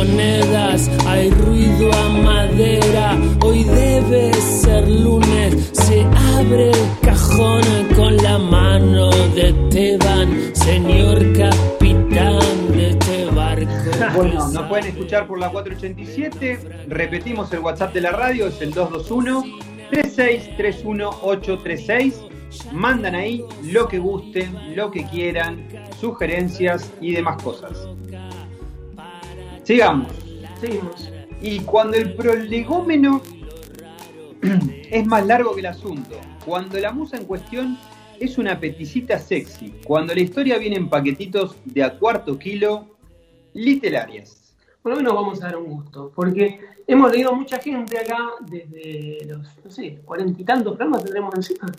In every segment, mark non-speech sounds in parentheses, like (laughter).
monedas, hay ruido a madera. Hoy debe ser lunes, se abre el cajón con la mano de Teban, señor capitán de este barco. Bueno, nos pueden escuchar por la 487. Repetimos el WhatsApp de la radio, es el 221 3631836. Mandan ahí lo que gusten, lo que quieran, sugerencias y demás cosas. Sigamos. Seguimos. Y cuando el prolegómeno (clears throat) es más largo que el asunto, cuando la musa en cuestión es una peticita sexy, cuando la historia viene en paquetitos de a cuarto kilo, literarias. Por lo menos vamos a dar un gusto, porque hemos leído mucha gente acá desde los, no sé, cuarenta y tantos programas tendremos encima.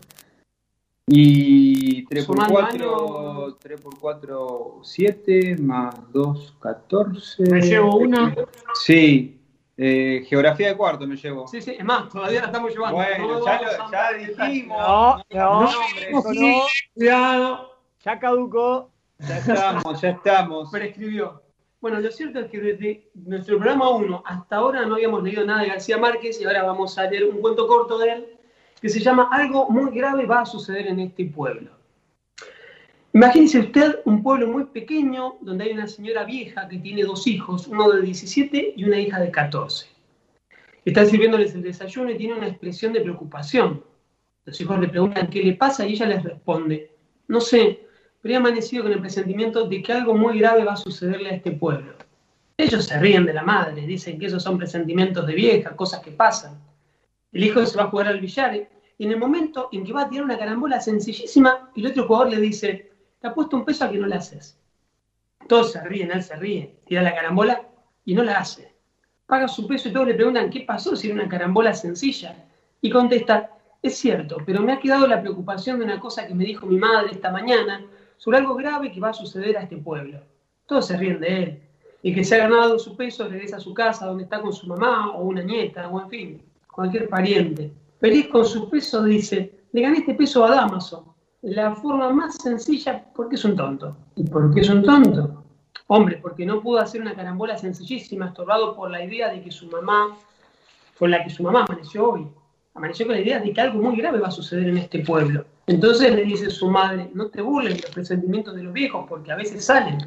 Y 3 por Sumando 4, años. 3 por 4, 7, más 2, 14. Me llevo una. Sí, eh, geografía de cuarto me llevo. Sí, sí, es más, todavía la estamos llevando. Bueno, No ya, lo- ya dijimos. No, no, No, eso no. Cuidado. Ya caducó. Ya estamos, ya estamos. prescribió. Bueno, lo cierto es que desde nuestro programa 1 hasta ahora no habíamos leído nada de García Márquez y ahora vamos a leer un cuento corto de él que se llama Algo muy grave va a suceder en este pueblo. Imagínese usted un pueblo muy pequeño donde hay una señora vieja que tiene dos hijos, uno de 17 y una hija de 14. Está sirviéndoles el desayuno y tiene una expresión de preocupación. Los hijos le preguntan qué le pasa y ella les responde, no sé, pero he amanecido con el presentimiento de que algo muy grave va a sucederle a este pueblo. Ellos se ríen de la madre, dicen que esos son presentimientos de vieja, cosas que pasan. El hijo se va a jugar al billar y en el momento en que va a tirar una carambola sencillísima, el otro jugador le dice, te apuesto un peso a que no la haces. Todos se ríen, él se ríe, tira la carambola y no la hace. Paga su peso y todos le preguntan qué pasó si era una carambola sencilla. Y contesta, es cierto, pero me ha quedado la preocupación de una cosa que me dijo mi madre esta mañana sobre algo grave que va a suceder a este pueblo. Todos se ríen de él. Y que se ha ganado su peso regresa a su casa donde está con su mamá o una nieta o en fin, cualquier pariente. Feliz con su peso dice, le gané este peso a Damaso. La forma más sencilla porque es un tonto. ¿Y por qué es un tonto? Hombre, porque no pudo hacer una carambola sencillísima, estorbado por la idea de que su mamá, con la que su mamá amaneció hoy, amaneció con la idea de que algo muy grave va a suceder en este pueblo. Entonces le dice su madre, no te burles los presentimientos de los viejos, porque a veces salen.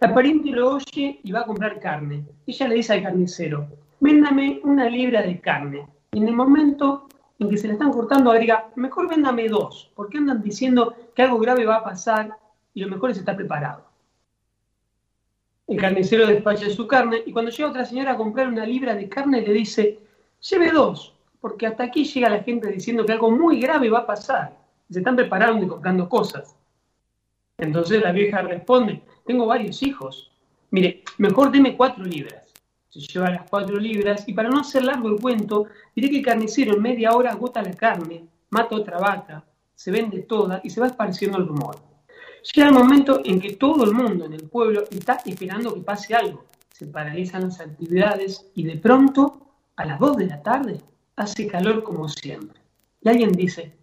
La pariente lo oye y va a comprar carne. Ella le dice al carnicero, véndame una libra de carne. Y en el momento en que se le están cortando, agrega, mejor véndame dos, porque andan diciendo que algo grave va a pasar y lo mejor es estar preparado. El carnicero despacha su carne y cuando llega otra señora a comprar una libra de carne le dice, lleve dos, porque hasta aquí llega la gente diciendo que algo muy grave va a pasar. Se están preparando y comprando cosas. Entonces la vieja responde, tengo varios hijos. Mire, mejor deme cuatro libras. Se lleva las cuatro libras y para no hacer largo el cuento, diré que el carnicero en media hora agota la carne, mata otra vaca, se vende toda y se va esparciendo el rumor. Llega el momento en que todo el mundo en el pueblo está esperando que pase algo. Se paralizan las actividades y de pronto, a las 2 de la tarde, hace calor como siempre. Y alguien dice,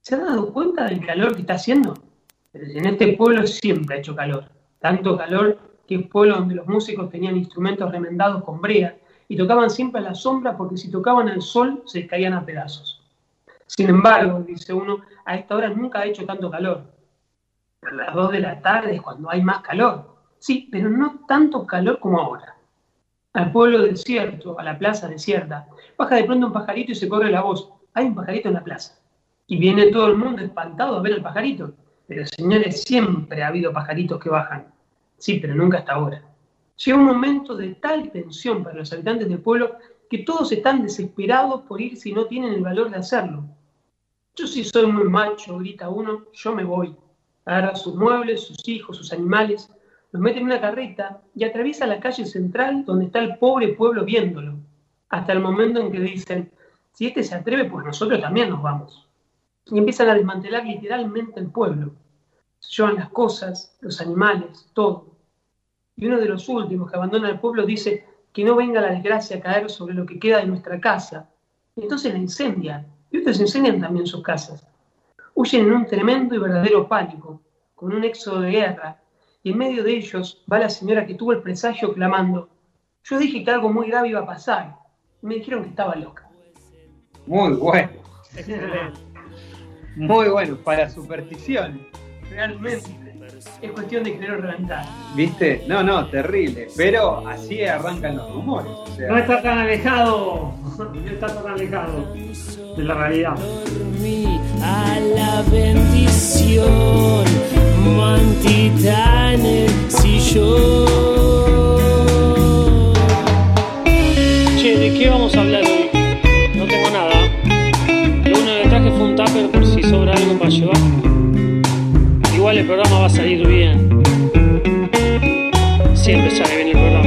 ¿se ha dado cuenta del calor que está haciendo? Pero en este pueblo siempre ha hecho calor. Tanto calor que es pueblo donde los músicos tenían instrumentos remendados con brea y tocaban siempre a la sombra porque si tocaban al sol se caían a pedazos. Sin embargo, dice uno, a esta hora nunca ha hecho tanto calor. A las 2 de la tarde es cuando hay más calor. Sí, pero no tanto calor como ahora. Al pueblo desierto, a la plaza desierta, baja de pronto un pajarito y se corre la voz. Hay un pajarito en la plaza. Y viene todo el mundo espantado a ver al pajarito. Pero señores, siempre ha habido pajaritos que bajan. Sí, pero nunca hasta ahora. Llega un momento de tal tensión para los habitantes del pueblo que todos están desesperados por ir si no tienen el valor de hacerlo. Yo si soy muy macho, grita uno, yo me voy. Agarra sus muebles, sus hijos, sus animales, los mete en una carreta y atraviesa la calle central donde está el pobre pueblo viéndolo. Hasta el momento en que dicen, si este se atreve, pues nosotros también nos vamos. Y empiezan a desmantelar literalmente el pueblo. Se llevan las cosas, los animales, todo. Y uno de los últimos que abandona el pueblo dice que no venga la desgracia a caer sobre lo que queda de nuestra casa. Y entonces la incendian. Y ustedes incendian también sus casas. Huyen en un tremendo y verdadero pánico, con un éxodo de guerra. Y en medio de ellos va la señora que tuvo el presagio clamando, Yo dije que algo muy grave iba a pasar. Me dijeron que estaba loca. Muy bueno. Excelente. Muy bueno, para supersticiones realmente. Es cuestión de querer reventar. ¿Viste? No, no, terrible. Pero así arrancan los rumores. No está tan alejado, no está tan alejado de la realidad. A la bendición, mantita el sillón. va a salir bien. Siempre sale bien el programa.